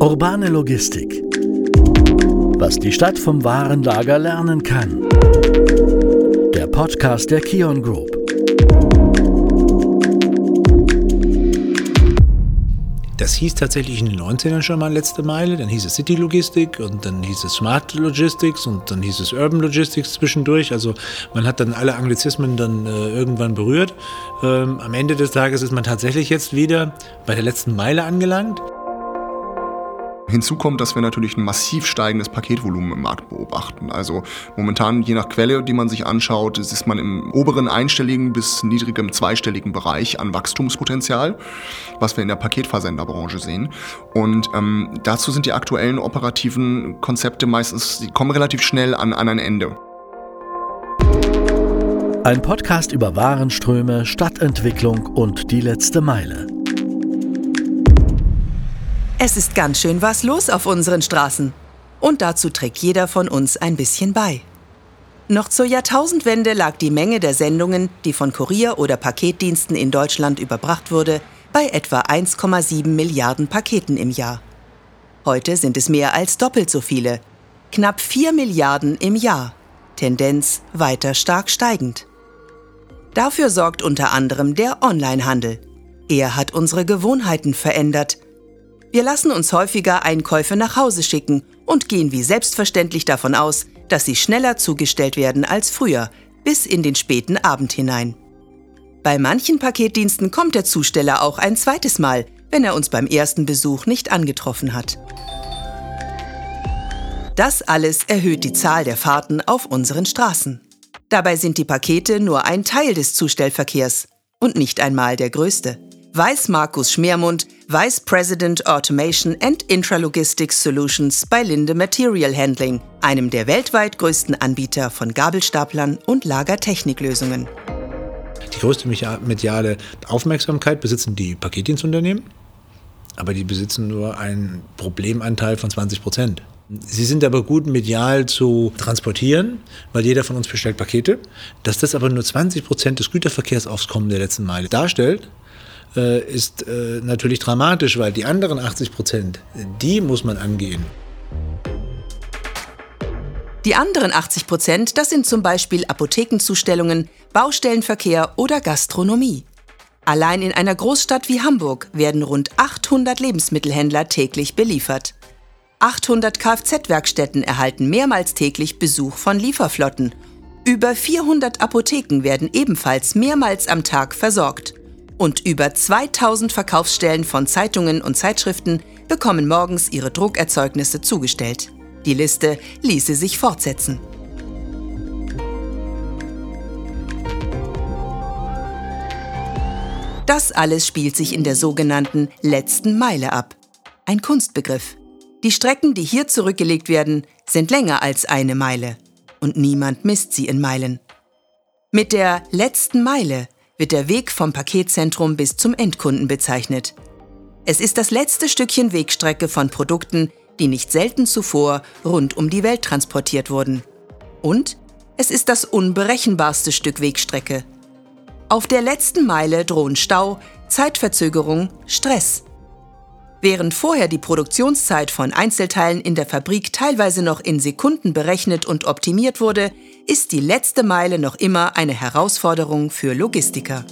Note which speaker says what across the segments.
Speaker 1: Urbane Logistik. Was die Stadt vom Warenlager lernen kann. Der Podcast der Kion Group.
Speaker 2: Das hieß tatsächlich in den 90ern schon mal letzte Meile, dann hieß es City Logistik und dann hieß es Smart Logistics und dann hieß es Urban Logistics zwischendurch. Also man hat dann alle Anglizismen dann äh, irgendwann berührt. Ähm, am Ende des Tages ist man tatsächlich jetzt wieder bei der letzten Meile angelangt.
Speaker 3: Hinzu kommt, dass wir natürlich ein massiv steigendes Paketvolumen im Markt beobachten. Also momentan, je nach Quelle, die man sich anschaut, ist man im oberen einstelligen bis niedrigem zweistelligen Bereich an Wachstumspotenzial, was wir in der Paketversenderbranche sehen. Und ähm, dazu sind die aktuellen operativen Konzepte meistens, die kommen relativ schnell an, an ein Ende.
Speaker 1: Ein Podcast über Warenströme, Stadtentwicklung und die letzte Meile.
Speaker 4: Es ist ganz schön was los auf unseren Straßen. Und dazu trägt jeder von uns ein bisschen bei. Noch zur Jahrtausendwende lag die Menge der Sendungen, die von Kurier- oder Paketdiensten in Deutschland überbracht wurde, bei etwa 1,7 Milliarden Paketen im Jahr. Heute sind es mehr als doppelt so viele. Knapp 4 Milliarden im Jahr. Tendenz weiter stark steigend. Dafür sorgt unter anderem der Onlinehandel. Er hat unsere Gewohnheiten verändert – wir lassen uns häufiger Einkäufe nach Hause schicken und gehen wie selbstverständlich davon aus, dass sie schneller zugestellt werden als früher, bis in den späten Abend hinein. Bei manchen Paketdiensten kommt der Zusteller auch ein zweites Mal, wenn er uns beim ersten Besuch nicht angetroffen hat. Das alles erhöht die Zahl der Fahrten auf unseren Straßen. Dabei sind die Pakete nur ein Teil des Zustellverkehrs und nicht einmal der größte weiß Markus Schmermund, Vice President Automation and Intralogistics Solutions bei Linde Material Handling, einem der weltweit größten Anbieter von Gabelstaplern und Lagertechniklösungen.
Speaker 2: Die größte mediale Aufmerksamkeit besitzen die Paketdienstunternehmen, aber die besitzen nur einen Problemanteil von 20 Prozent. Sie sind aber gut medial zu transportieren, weil jeder von uns bestellt Pakete. Dass das aber nur 20 Prozent des Güterverkehrsaufkommens der letzten Meile darstellt, äh, ist äh, natürlich dramatisch, weil die anderen 80 Prozent, die muss man angehen.
Speaker 4: Die anderen 80 Prozent, das sind zum Beispiel Apothekenzustellungen, Baustellenverkehr oder Gastronomie. Allein in einer Großstadt wie Hamburg werden rund 800 Lebensmittelhändler täglich beliefert. 800 Kfz-Werkstätten erhalten mehrmals täglich Besuch von Lieferflotten. Über 400 Apotheken werden ebenfalls mehrmals am Tag versorgt und über 2000 Verkaufsstellen von Zeitungen und Zeitschriften bekommen morgens ihre Druckerzeugnisse zugestellt. Die Liste ließe sich fortsetzen. Das alles spielt sich in der sogenannten letzten Meile ab. Ein Kunstbegriff. Die Strecken, die hier zurückgelegt werden, sind länger als eine Meile. Und niemand misst sie in Meilen. Mit der letzten Meile wird der Weg vom Paketzentrum bis zum Endkunden bezeichnet. Es ist das letzte Stückchen Wegstrecke von Produkten, die nicht selten zuvor rund um die Welt transportiert wurden. Und es ist das unberechenbarste Stück Wegstrecke. Auf der letzten Meile drohen Stau, Zeitverzögerung, Stress. Während vorher die Produktionszeit von Einzelteilen in der Fabrik teilweise noch in Sekunden berechnet und optimiert wurde, ist die letzte Meile noch immer eine Herausforderung für Logistiker.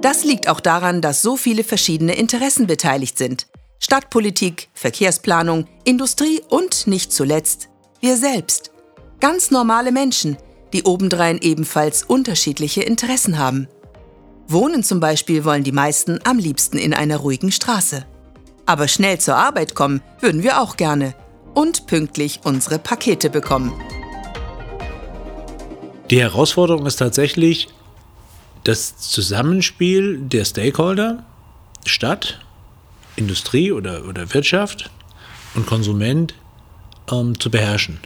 Speaker 4: Das liegt auch daran, dass so viele verschiedene Interessen beteiligt sind. Stadtpolitik, Verkehrsplanung, Industrie und nicht zuletzt wir selbst. Ganz normale Menschen, die obendrein ebenfalls unterschiedliche Interessen haben. Wohnen zum Beispiel wollen die meisten am liebsten in einer ruhigen Straße. Aber schnell zur Arbeit kommen würden wir auch gerne und pünktlich unsere Pakete bekommen.
Speaker 2: Die Herausforderung ist tatsächlich das Zusammenspiel der Stakeholder, Stadt, Industrie oder, oder Wirtschaft und Konsument ähm, zu beherrschen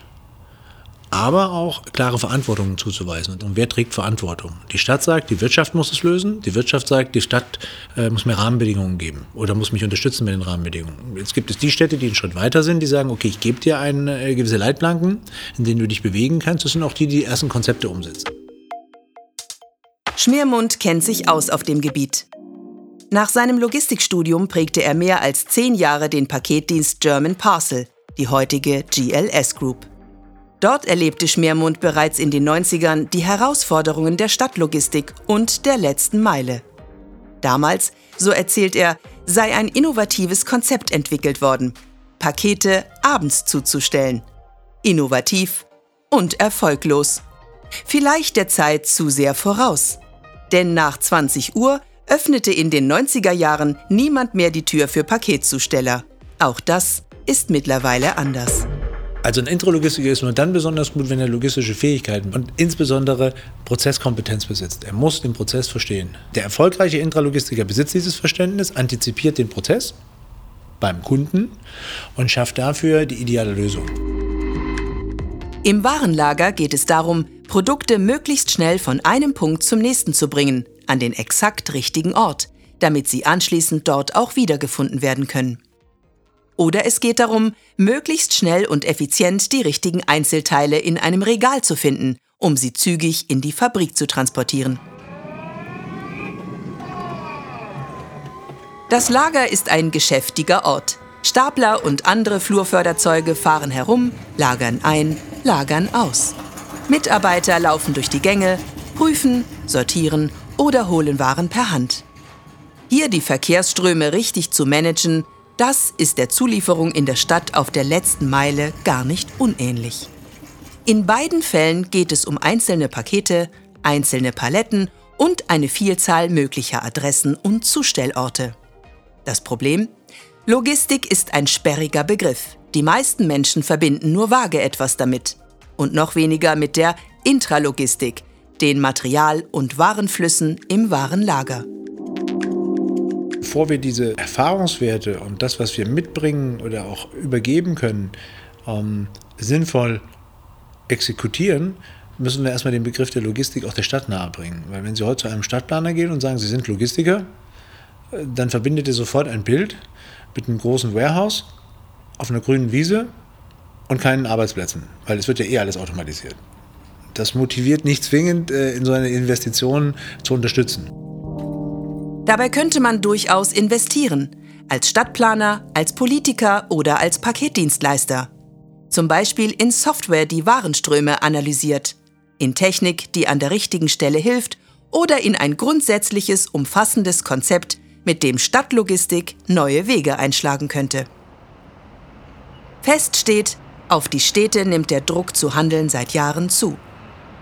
Speaker 2: aber auch klare Verantwortungen zuzuweisen. Und wer trägt Verantwortung? Die Stadt sagt, die Wirtschaft muss es lösen. Die Wirtschaft sagt, die Stadt äh, muss mir Rahmenbedingungen geben oder muss mich unterstützen mit den Rahmenbedingungen. Jetzt gibt es die Städte, die einen Schritt weiter sind, die sagen, okay, ich gebe dir eine, äh, gewisse Leitplanken, in denen du dich bewegen kannst. Das sind auch die, die die ersten Konzepte umsetzen.
Speaker 4: Schmiermund kennt sich aus auf dem Gebiet. Nach seinem Logistikstudium prägte er mehr als zehn Jahre den Paketdienst German Parcel, die heutige GLS Group. Dort erlebte Schmermund bereits in den 90ern die Herausforderungen der Stadtlogistik und der letzten Meile. Damals, so erzählt er, sei ein innovatives Konzept entwickelt worden, Pakete abends zuzustellen. Innovativ und erfolglos. Vielleicht der Zeit zu sehr voraus. Denn nach 20 Uhr öffnete in den 90er Jahren niemand mehr die Tür für Paketzusteller. Auch das ist mittlerweile anders.
Speaker 2: Also ein Intralogistiker ist nur dann besonders gut, wenn er logistische Fähigkeiten und insbesondere Prozesskompetenz besitzt. Er muss den Prozess verstehen. Der erfolgreiche Intralogistiker besitzt dieses Verständnis, antizipiert den Prozess beim Kunden und schafft dafür die ideale Lösung.
Speaker 4: Im Warenlager geht es darum, Produkte möglichst schnell von einem Punkt zum nächsten zu bringen, an den exakt richtigen Ort, damit sie anschließend dort auch wiedergefunden werden können. Oder es geht darum, möglichst schnell und effizient die richtigen Einzelteile in einem Regal zu finden, um sie zügig in die Fabrik zu transportieren. Das Lager ist ein geschäftiger Ort. Stapler und andere Flurförderzeuge fahren herum, lagern ein, lagern aus. Mitarbeiter laufen durch die Gänge, prüfen, sortieren oder holen Waren per Hand. Hier die Verkehrsströme richtig zu managen, das ist der Zulieferung in der Stadt auf der letzten Meile gar nicht unähnlich. In beiden Fällen geht es um einzelne Pakete, einzelne Paletten und eine Vielzahl möglicher Adressen und Zustellorte. Das Problem? Logistik ist ein sperriger Begriff. Die meisten Menschen verbinden nur vage etwas damit. Und noch weniger mit der Intralogistik, den Material- und Warenflüssen im Warenlager
Speaker 2: bevor wir diese Erfahrungswerte und das, was wir mitbringen oder auch übergeben können, ähm, sinnvoll exekutieren, müssen wir erstmal den Begriff der Logistik auch der Stadt nahebringen. Weil wenn Sie heute zu einem Stadtplaner gehen und sagen, Sie sind Logistiker, äh, dann verbindet er sofort ein Bild mit einem großen Warehouse auf einer grünen Wiese und keinen Arbeitsplätzen, weil es wird ja eh alles automatisiert. Das motiviert nicht zwingend, äh, in so eine Investition zu unterstützen.
Speaker 4: Dabei könnte man durchaus investieren, als Stadtplaner, als Politiker oder als Paketdienstleister. Zum Beispiel in Software, die Warenströme analysiert, in Technik, die an der richtigen Stelle hilft oder in ein grundsätzliches, umfassendes Konzept, mit dem Stadtlogistik neue Wege einschlagen könnte. Fest steht, auf die Städte nimmt der Druck zu handeln seit Jahren zu.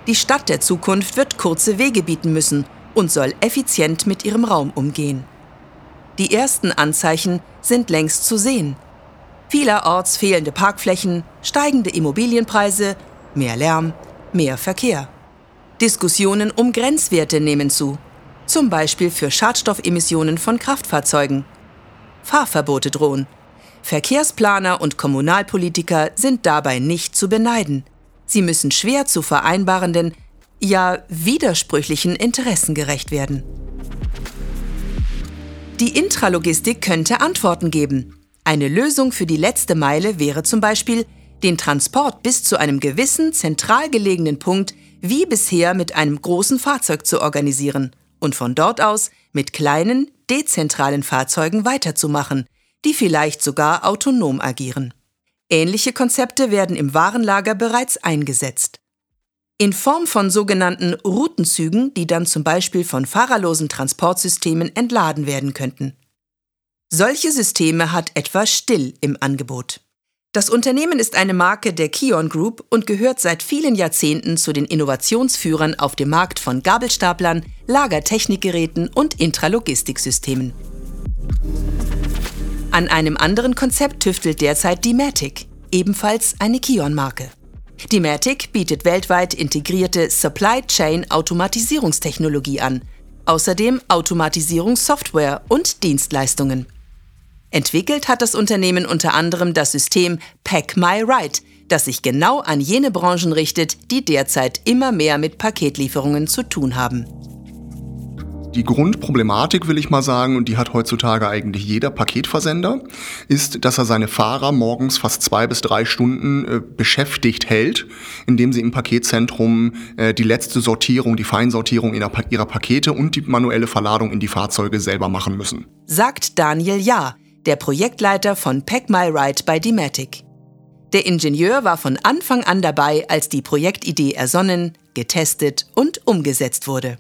Speaker 4: Die Stadt der Zukunft wird kurze Wege bieten müssen und soll effizient mit ihrem Raum umgehen. Die ersten Anzeichen sind längst zu sehen. Vielerorts fehlende Parkflächen, steigende Immobilienpreise, mehr Lärm, mehr Verkehr. Diskussionen um Grenzwerte nehmen zu, zum Beispiel für Schadstoffemissionen von Kraftfahrzeugen. Fahrverbote drohen. Verkehrsplaner und Kommunalpolitiker sind dabei nicht zu beneiden. Sie müssen schwer zu vereinbarenden ja widersprüchlichen Interessen gerecht werden. Die Intralogistik könnte Antworten geben. Eine Lösung für die letzte Meile wäre zum Beispiel, den Transport bis zu einem gewissen zentral gelegenen Punkt wie bisher mit einem großen Fahrzeug zu organisieren und von dort aus mit kleinen, dezentralen Fahrzeugen weiterzumachen, die vielleicht sogar autonom agieren. Ähnliche Konzepte werden im Warenlager bereits eingesetzt in Form von sogenannten Routenzügen, die dann zum Beispiel von fahrerlosen Transportsystemen entladen werden könnten. Solche Systeme hat etwa Still im Angebot. Das Unternehmen ist eine Marke der Kion Group und gehört seit vielen Jahrzehnten zu den Innovationsführern auf dem Markt von Gabelstaplern, Lagertechnikgeräten und Intralogistiksystemen. An einem anderen Konzept tüftelt derzeit die Matic, ebenfalls eine Kion-Marke. Die Matic bietet weltweit integrierte Supply Chain Automatisierungstechnologie an, außerdem Automatisierungssoftware und Dienstleistungen. Entwickelt hat das Unternehmen unter anderem das System Pack My Ride, das sich genau an jene Branchen richtet, die derzeit immer mehr mit Paketlieferungen zu tun haben.
Speaker 3: Die Grundproblematik, will ich mal sagen, und die hat heutzutage eigentlich jeder Paketversender, ist, dass er seine Fahrer morgens fast zwei bis drei Stunden äh, beschäftigt hält, indem sie im Paketzentrum äh, die letzte Sortierung, die Feinsortierung ihrer, ihrer Pakete und die manuelle Verladung in die Fahrzeuge selber machen müssen.
Speaker 4: Sagt Daniel Jahr, der Projektleiter von Pack My Ride bei Dematic. Der Ingenieur war von Anfang an dabei, als die Projektidee ersonnen, getestet und umgesetzt wurde.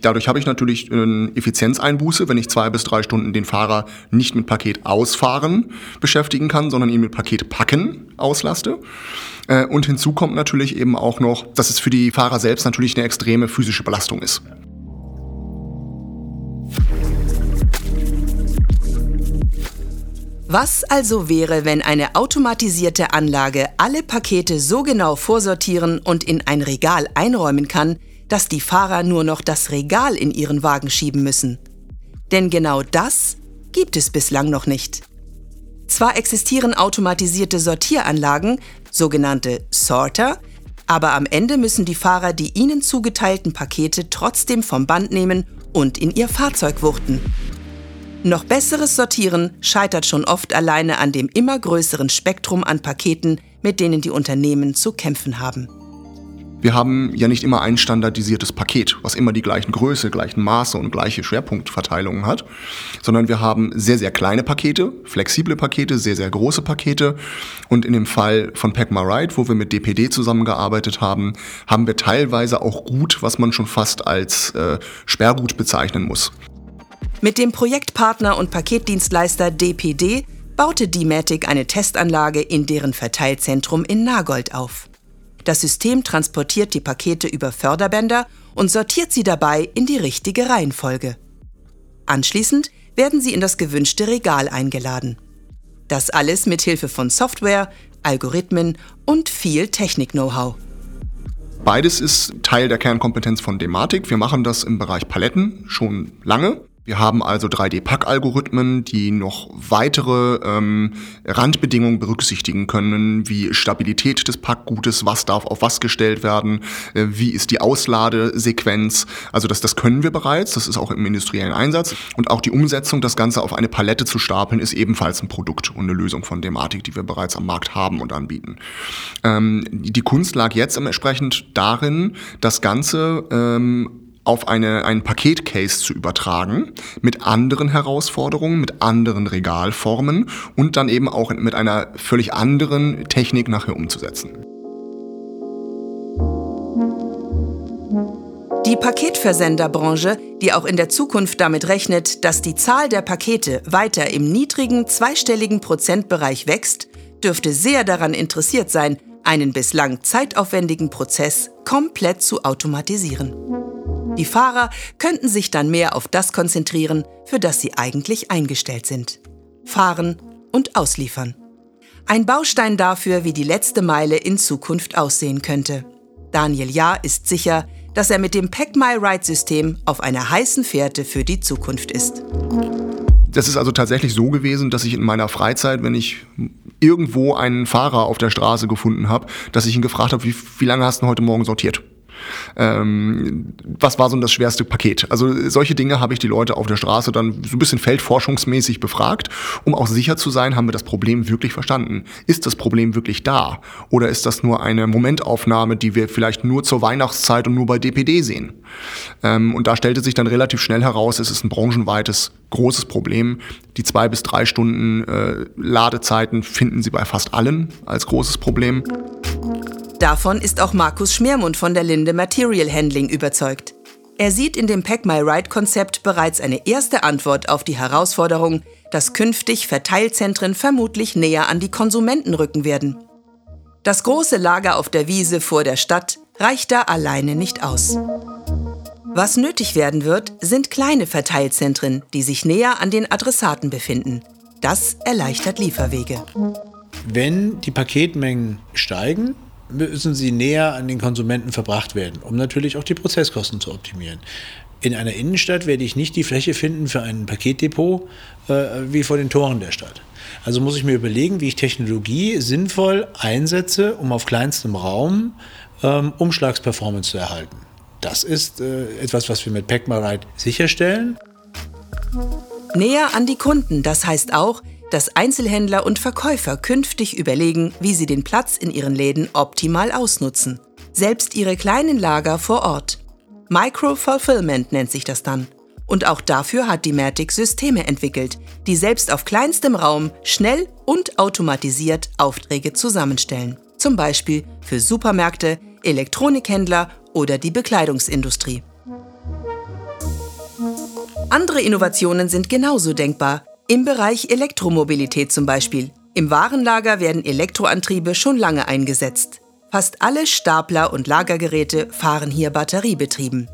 Speaker 3: Dadurch habe ich natürlich eine Effizienzeinbuße, wenn ich zwei bis drei Stunden den Fahrer nicht mit Paket ausfahren beschäftigen kann, sondern ihn mit Paket packen auslaste. Äh, und hinzu kommt natürlich eben auch noch, dass es für die Fahrer selbst natürlich eine extreme physische Belastung ist.
Speaker 4: Was also wäre, wenn eine automatisierte Anlage alle Pakete so genau vorsortieren und in ein Regal einräumen kann, dass die Fahrer nur noch das Regal in ihren Wagen schieben müssen. Denn genau das gibt es bislang noch nicht. Zwar existieren automatisierte Sortieranlagen, sogenannte Sorter, aber am Ende müssen die Fahrer die ihnen zugeteilten Pakete trotzdem vom Band nehmen und in ihr Fahrzeug wuchten. Noch besseres Sortieren scheitert schon oft alleine an dem immer größeren Spektrum an Paketen, mit denen die Unternehmen zu kämpfen haben.
Speaker 3: Wir haben ja nicht immer ein standardisiertes Paket, was immer die gleichen Größe, gleichen Maße und gleiche Schwerpunktverteilungen hat, sondern wir haben sehr, sehr kleine Pakete, flexible Pakete, sehr, sehr große Pakete. Und in dem Fall von Packma Ride, wo wir mit DPD zusammengearbeitet haben, haben wir teilweise auch Gut, was man schon fast als äh, Sperrgut bezeichnen muss.
Speaker 4: Mit dem Projektpartner und Paketdienstleister DPD baute Dematic eine Testanlage in deren Verteilzentrum in Nagold auf. Das System transportiert die Pakete über Förderbänder und sortiert sie dabei in die richtige Reihenfolge. Anschließend werden sie in das gewünschte Regal eingeladen. Das alles mit Hilfe von Software, Algorithmen und viel Technik-Know-how.
Speaker 3: Beides ist Teil der Kernkompetenz von Dematic. Wir machen das im Bereich Paletten schon lange. Wir haben also 3D-Pack-Algorithmen, die noch weitere ähm, Randbedingungen berücksichtigen können, wie Stabilität des Packgutes, was darf auf was gestellt werden, äh, wie ist die Ausladesequenz. Also das, das können wir bereits, das ist auch im industriellen Einsatz. Und auch die Umsetzung, das Ganze auf eine Palette zu stapeln, ist ebenfalls ein Produkt und eine Lösung von Dematik, die wir bereits am Markt haben und anbieten. Ähm, die Kunst lag jetzt entsprechend darin, das Ganze ähm, auf eine, einen Paketcase zu übertragen mit anderen Herausforderungen, mit anderen Regalformen und dann eben auch mit einer völlig anderen Technik nachher umzusetzen.
Speaker 4: Die Paketversenderbranche, die auch in der Zukunft damit rechnet, dass die Zahl der Pakete weiter im niedrigen zweistelligen Prozentbereich wächst, dürfte sehr daran interessiert sein, einen bislang zeitaufwendigen Prozess komplett zu automatisieren. Die Fahrer könnten sich dann mehr auf das konzentrieren, für das sie eigentlich eingestellt sind. Fahren und ausliefern. Ein Baustein dafür, wie die letzte Meile in Zukunft aussehen könnte. Daniel Jahr ist sicher, dass er mit dem Pack My Ride System auf einer heißen Fährte für die Zukunft ist.
Speaker 3: Das ist also tatsächlich so gewesen, dass ich in meiner Freizeit, wenn ich irgendwo einen Fahrer auf der Straße gefunden habe, dass ich ihn gefragt habe, wie, wie lange hast du heute Morgen sortiert? Ähm, was war so das schwerste Paket? Also solche Dinge habe ich die Leute auf der Straße dann so ein bisschen feldforschungsmäßig befragt, um auch sicher zu sein, haben wir das Problem wirklich verstanden? Ist das Problem wirklich da? Oder ist das nur eine Momentaufnahme, die wir vielleicht nur zur Weihnachtszeit und nur bei DPD sehen? Ähm, und da stellte sich dann relativ schnell heraus, es ist ein branchenweites großes Problem. Die zwei bis drei Stunden äh, Ladezeiten finden Sie bei fast allen als großes Problem.
Speaker 4: Davon ist auch Markus Schmermund von der Linde Material Handling überzeugt. Er sieht in dem Pack My Ride Konzept bereits eine erste Antwort auf die Herausforderung, dass künftig Verteilzentren vermutlich näher an die Konsumenten rücken werden. Das große Lager auf der Wiese vor der Stadt reicht da alleine nicht aus. Was nötig werden wird, sind kleine Verteilzentren, die sich näher an den Adressaten befinden. Das erleichtert Lieferwege.
Speaker 2: Wenn die Paketmengen steigen, müssen sie näher an den Konsumenten verbracht werden, um natürlich auch die Prozesskosten zu optimieren. In einer Innenstadt werde ich nicht die Fläche finden für ein Paketdepot äh, wie vor den Toren der Stadt. Also muss ich mir überlegen, wie ich Technologie sinnvoll einsetze, um auf kleinstem Raum ähm, Umschlagsperformance zu erhalten. das ist äh, etwas, was wir mit Packmarite sicherstellen.
Speaker 4: Näher an die Kunden, das heißt auch, dass Einzelhändler und Verkäufer künftig überlegen, wie sie den Platz in ihren Läden optimal ausnutzen. Selbst ihre kleinen Lager vor Ort. Micro-Fulfillment nennt sich das dann. Und auch dafür hat die Matic Systeme entwickelt, die selbst auf kleinstem Raum schnell und automatisiert Aufträge zusammenstellen. Zum Beispiel für Supermärkte, Elektronikhändler oder die Bekleidungsindustrie. Andere Innovationen sind genauso denkbar, im Bereich Elektromobilität zum Beispiel. Im Warenlager werden Elektroantriebe schon lange eingesetzt. Fast alle Stapler und Lagergeräte fahren hier batteriebetrieben.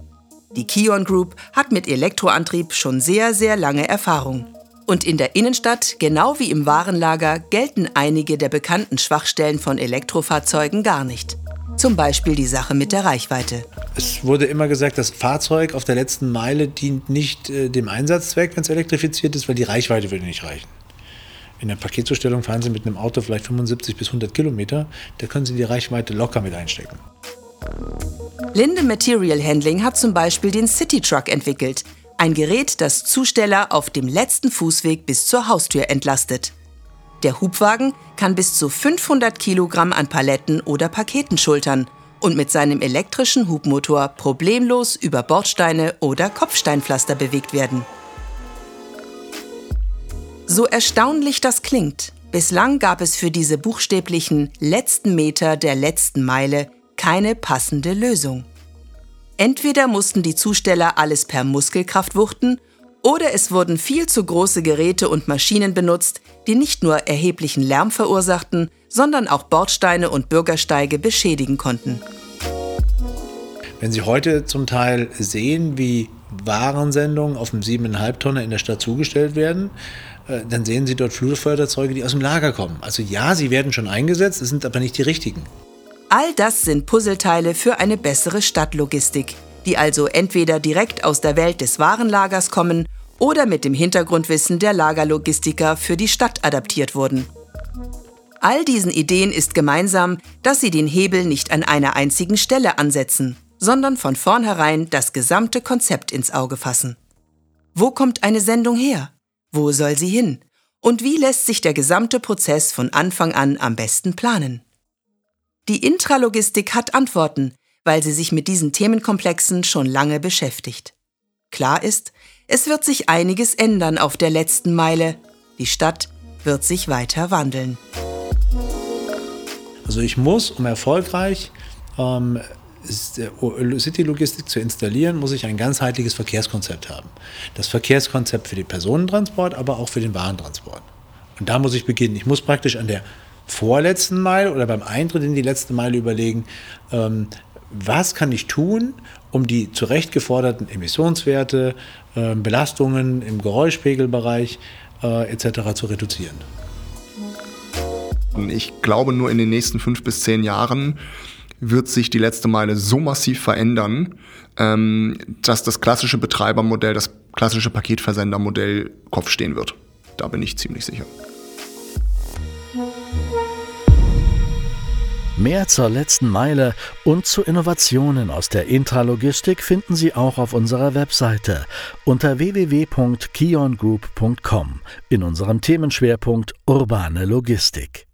Speaker 4: Die Kion Group hat mit Elektroantrieb schon sehr, sehr lange Erfahrung. Und in der Innenstadt, genau wie im Warenlager, gelten einige der bekannten Schwachstellen von Elektrofahrzeugen gar nicht. Zum Beispiel die Sache mit der Reichweite.
Speaker 2: Es wurde immer gesagt, das Fahrzeug auf der letzten Meile dient nicht äh, dem Einsatzzweck, wenn es elektrifiziert ist, weil die Reichweite würde nicht reichen. In der Paketzustellung fahren Sie mit einem Auto vielleicht 75 bis 100 Kilometer, da können Sie die Reichweite locker mit einstecken.
Speaker 4: Linde Material Handling hat zum Beispiel den City Truck entwickelt. Ein Gerät, das Zusteller auf dem letzten Fußweg bis zur Haustür entlastet. Der Hubwagen kann bis zu 500 Kilogramm an Paletten oder Paketen schultern und mit seinem elektrischen Hubmotor problemlos über Bordsteine oder Kopfsteinpflaster bewegt werden. So erstaunlich das klingt, bislang gab es für diese buchstäblichen letzten Meter der letzten Meile keine passende Lösung. Entweder mussten die Zusteller alles per Muskelkraft wuchten oder es wurden viel zu große Geräte und Maschinen benutzt, die nicht nur erheblichen Lärm verursachten, sondern auch Bordsteine und Bürgersteige beschädigen konnten.
Speaker 2: Wenn Sie heute zum Teil sehen, wie Warensendungen auf dem 7,5 Tonner in der Stadt zugestellt werden, äh, dann sehen Sie dort Flugfeuerzeuge, die aus dem Lager kommen. Also ja, sie werden schon eingesetzt, es sind aber nicht die richtigen.
Speaker 4: All das sind Puzzleteile für eine bessere Stadtlogistik, die also entweder direkt aus der Welt des Warenlagers kommen oder mit dem Hintergrundwissen der Lagerlogistiker für die Stadt adaptiert wurden. All diesen Ideen ist gemeinsam, dass sie den Hebel nicht an einer einzigen Stelle ansetzen, sondern von vornherein das gesamte Konzept ins Auge fassen. Wo kommt eine Sendung her? Wo soll sie hin? Und wie lässt sich der gesamte Prozess von Anfang an am besten planen? Die Intralogistik hat Antworten, weil sie sich mit diesen Themenkomplexen schon lange beschäftigt. Klar ist, es wird sich einiges ändern auf der letzten Meile. Die Stadt wird sich weiter wandeln.
Speaker 2: Also ich muss, um erfolgreich ähm, äh, City-Logistik zu installieren, muss ich ein ganzheitliches Verkehrskonzept haben. Das Verkehrskonzept für den Personentransport, aber auch für den Warentransport. Und da muss ich beginnen. Ich muss praktisch an der vorletzten Meile oder beim Eintritt in die letzte Meile überlegen, ähm, was kann ich tun, um die zurecht geforderten Emissionswerte, äh, Belastungen im Geräuschpegelbereich äh, etc. zu reduzieren.
Speaker 3: Ich glaube, nur in den nächsten fünf bis zehn Jahren wird sich die letzte Meile so massiv verändern, ähm, dass das klassische Betreibermodell, das klassische Paketversendermodell Kopf stehen wird. Da bin ich ziemlich sicher.
Speaker 1: Mehr zur letzten Meile und zu Innovationen aus der Intralogistik finden Sie auch auf unserer Webseite unter www.kiongroup.com in unserem Themenschwerpunkt Urbane Logistik.